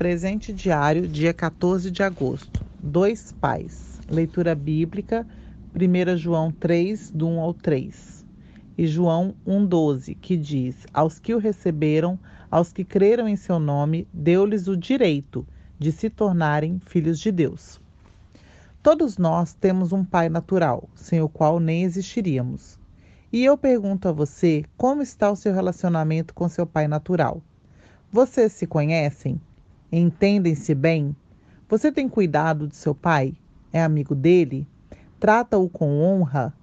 Presente diário, dia 14 de agosto. Dois pais. Leitura bíblica, 1 João 3, do 1 ao 3. E João 1,12, que diz: Aos que o receberam, aos que creram em seu nome, deu-lhes o direito de se tornarem filhos de Deus. Todos nós temos um pai natural, sem o qual nem existiríamos. E eu pergunto a você: como está o seu relacionamento com seu pai natural? Vocês se conhecem? Entendem-se bem? Você tem cuidado de seu pai? É amigo dele? Trata-o com honra?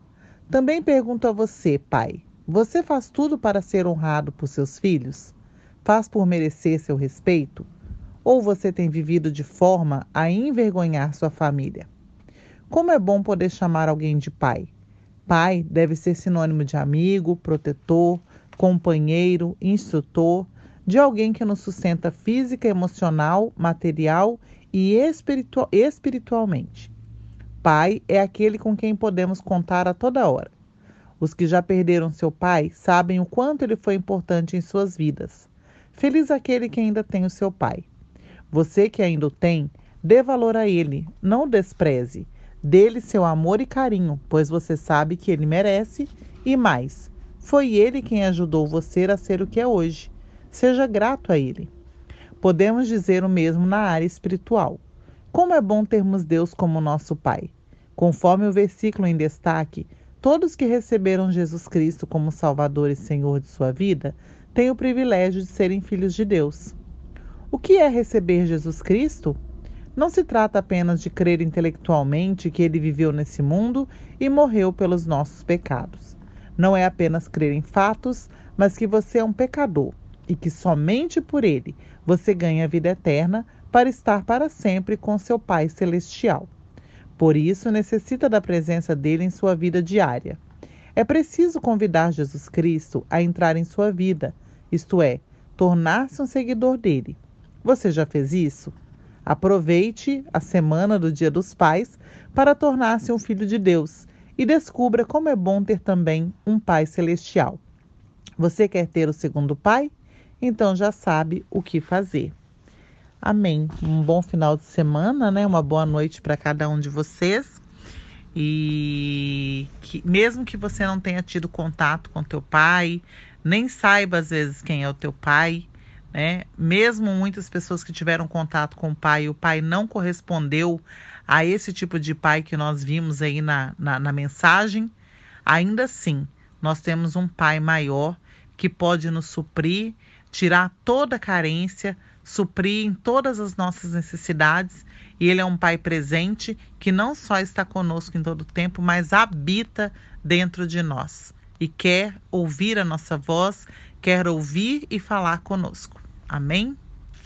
Também pergunto a você, pai: você faz tudo para ser honrado por seus filhos? Faz por merecer seu respeito? Ou você tem vivido de forma a envergonhar sua família? Como é bom poder chamar alguém de pai. Pai deve ser sinônimo de amigo, protetor, companheiro, instrutor, de alguém que nos sustenta física, emocional, material e espiritual, espiritualmente. Pai é aquele com quem podemos contar a toda hora. Os que já perderam seu pai sabem o quanto ele foi importante em suas vidas. Feliz aquele que ainda tem o seu pai. Você que ainda o tem, dê valor a ele, não o despreze. Dê-lhe seu amor e carinho, pois você sabe que ele merece e mais. Foi ele quem ajudou você a ser o que é hoje. Seja grato a Ele. Podemos dizer o mesmo na área espiritual. Como é bom termos Deus como nosso Pai. Conforme o versículo em destaque, todos que receberam Jesus Cristo como Salvador e Senhor de sua vida têm o privilégio de serem filhos de Deus. O que é receber Jesus Cristo? Não se trata apenas de crer intelectualmente que ele viveu nesse mundo e morreu pelos nossos pecados. Não é apenas crer em fatos, mas que você é um pecador e que somente por ele você ganha a vida eterna para estar para sempre com seu Pai Celestial. Por isso, necessita da presença dele em sua vida diária. É preciso convidar Jesus Cristo a entrar em sua vida, isto é, tornar-se um seguidor dele. Você já fez isso? Aproveite a semana do Dia dos Pais para tornar-se um filho de Deus e descubra como é bom ter também um Pai Celestial. Você quer ter o segundo Pai? Então já sabe o que fazer. Amém. Um bom final de semana, né? Uma boa noite para cada um de vocês. E que, mesmo que você não tenha tido contato com teu pai, nem saiba às vezes quem é o teu pai, né? Mesmo muitas pessoas que tiveram contato com o pai o pai não correspondeu a esse tipo de pai que nós vimos aí na, na, na mensagem, ainda assim, nós temos um pai maior que pode nos suprir tirar toda carência, suprir em todas as nossas necessidades. E Ele é um Pai presente que não só está conosco em todo o tempo, mas habita dentro de nós e quer ouvir a nossa voz, quer ouvir e falar conosco. Amém?